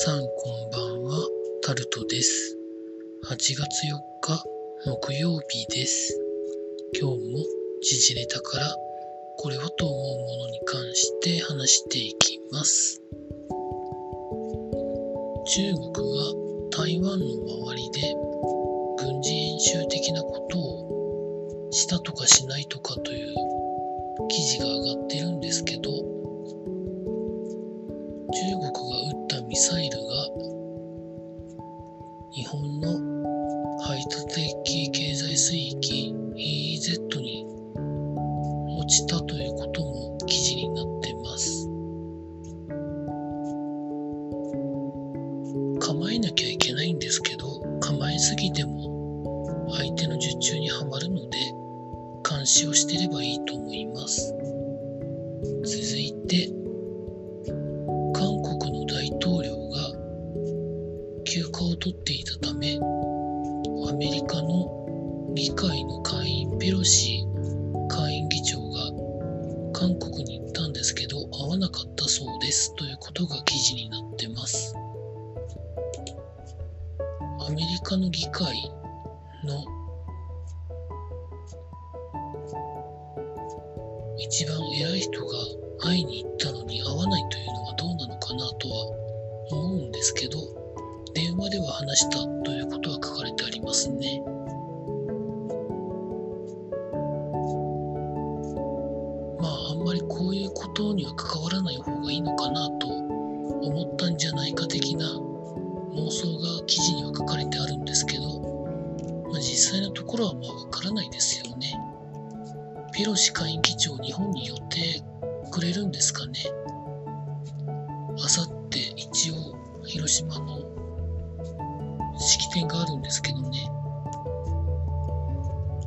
さんこんばんは、タルトです。8月4日木曜日です。今日も時事ネタからこれはと思うものに関して話していきます。中国が台湾の周りで軍事演習的なことをしたとかしないとかという記事が上がってるんですけど、構えなきゃいけないんですけど、構えすぎても相手の術中にはまるので、監視をしてればいいと思います。続いて、韓国の大統領が休暇を取っていたため、アメリカの議会の下院ペロシ下院議長が韓国に行ったんですけど、会わなかったそうですということが記事になってます。アメリカの議会の一番偉い人が会いに行ったのに会わないというのはどうなのかなとは思うんですけど、電話では話したということは書かれてありますね。まあ、あんまりこういうことには関わらない方がいいのかなと思ったんじゃないか的な妄想が記事には書かれてあるんですけど、まあ、実際のところはまあわからないですよね。ペロシ下院議長、日本に寄ってくれるんですかね。あさって一応、広島の式典があるんですけどね。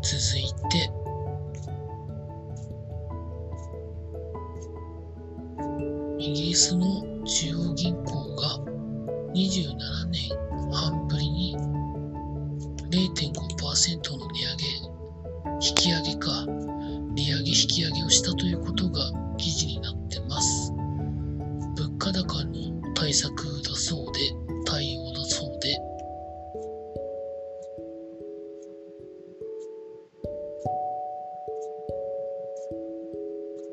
続いて、イギリスの中央銀行が27値上げ、引き上げか、利上げ引き上げをしたということが記事になってます。物価高の対策だそうで、対応だそうで、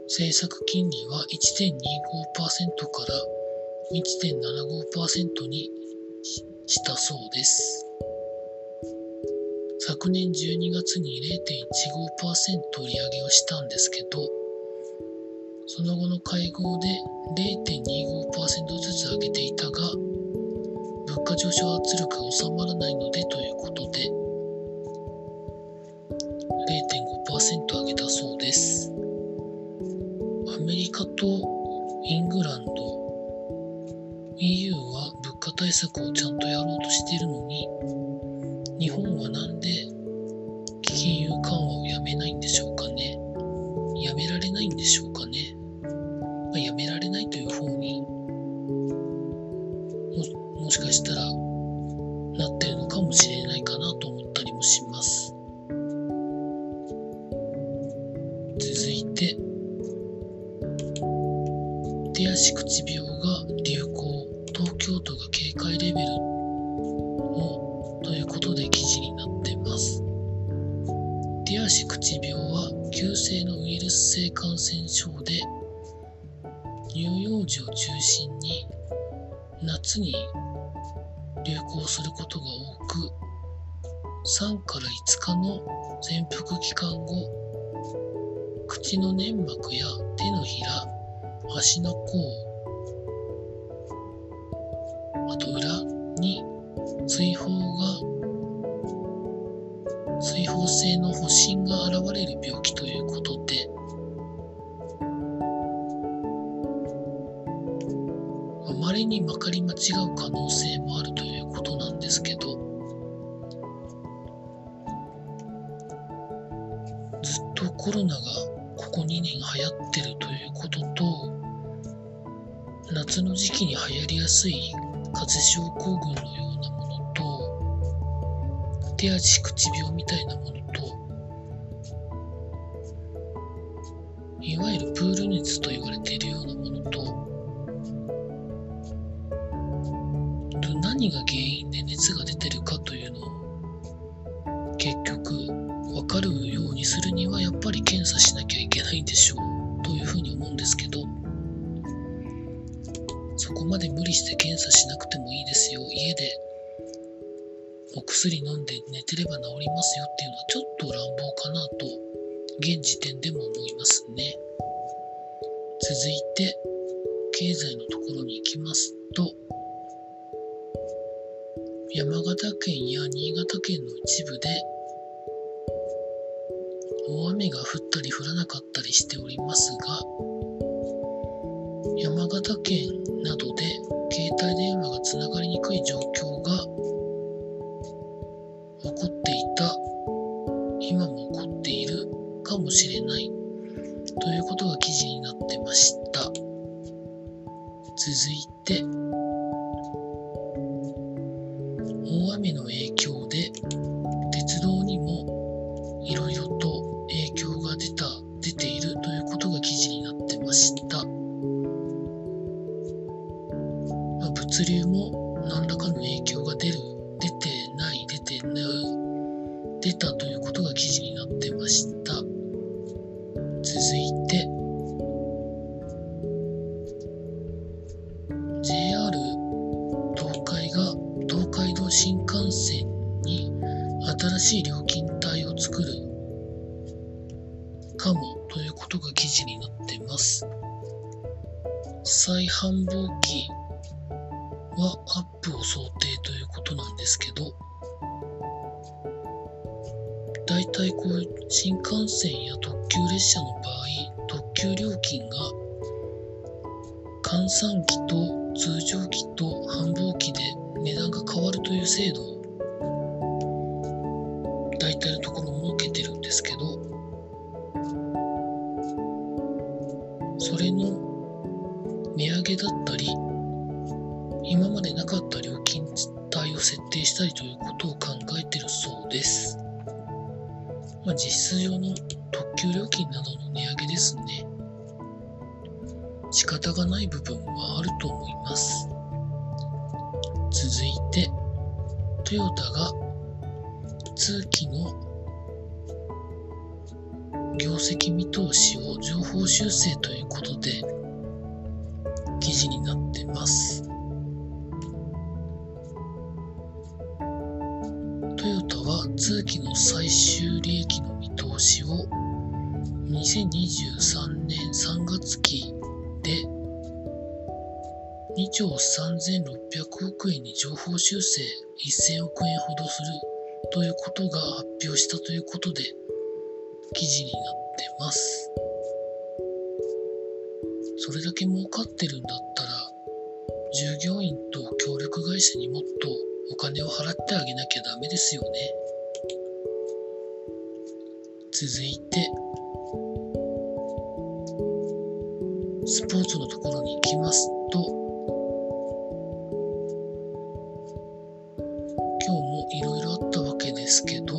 政策金利は1.25%から1.75%にししたそうです。昨年12月に0.15%利上げをしたんですけど、その後の会合で0.25%ずつ上げていたが、物価上昇圧力が収まらないの続いて、手足口病が流行、東京都が警戒レベルのということで記事になっています。手足口病は急性のウイルス性感染症で乳幼児を中心に夏に流行することが多く3から5日の潜伏期間後口の粘膜や手のひら足の甲あと裏に追放が追放性の発疹が現れる病気ということでまりにまかり間違う可能性もあるということなんですけどずっとコロナがここ2年流行ってるということと夏の時期に流行りやすい風邪症候群のようなものと手足口病みたいなものといわゆるプール熱と言われているようなものと何が原因で熱が出てるかというのを結局分かるようにするにはやっぱり検査しなきゃいけないんでしょう。というふうに思うんですけど。そこまで無理して検査しなくてもいいですよ。家でお薬飲んで寝てれば治りますよっていうのはちょっと乱暴かなと現時点でも思いますね。続いて経済のところに行きますと山形県や新潟県の一部で大雨が降ったり降らなかったりしておりますが山形県などで携帯電話がつながりにくい状況が起こっていた今も起こっているかもしれないということが記事になってました。続いて物流も何らかの影響が出る出てない出てない出たということが記事になってました。続いて JR 東海が東海道新幹線に新しい料金帯を作るかもということが記事になってます。再繁忙期はアップを想定ということなんですけどだいたいこう新幹線や特急列車の場合特急料金が閑散期と通常期と繁忙期で値段が変わるという制度を大体のところ設けてるんですけどそれの値上げだっしたりということを考えてるそうです。まあ、実質上の特急料金などの値上げですね。仕方がない部分はあると思います。続いて、トヨタが通期の業績見通しを情報修正ということで記事になってます。通期の最終利益の見通しを2023年3月期で2兆3600億円に情報修正1000億円ほどするということが発表したということで記事になってます。それだけ儲かってるんだったら従業員と協力会社にもっとお金を払ってあげなきゃダメですよね。続いて、スポーツのところに行きますと、今日もいろいろあったわけですけど、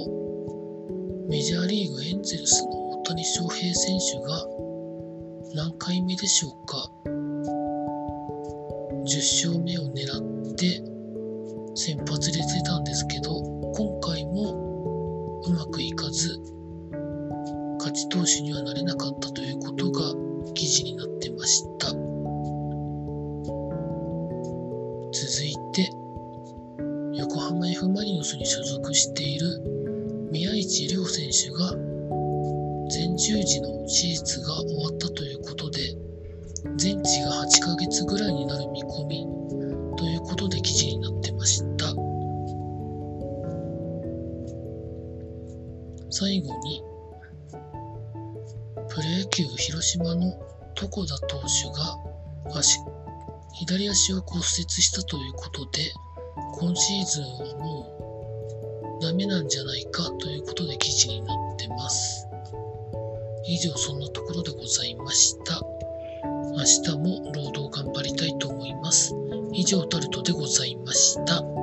メジャーリーグエンゼルスの大谷翔平選手が何回目でしょうか？10勝目を狙って先発で出たんですけど今回もうまくいかず勝ち投手にはなれなかったということが記事になってました。続いて横浜 F・ マリノスに所属している宮市亮選手が前十字の手術が終わったということで全治が8ヶ月ぐらいになる見込みということで記事になってました。最後にプロ野球広島の床田投手が足左足を骨折したということで今シーズンはもうダメなんじゃないかということで記事になってます。以上そんなところでございました。明日も労働頑張りたいと思います。以上タルトでございました。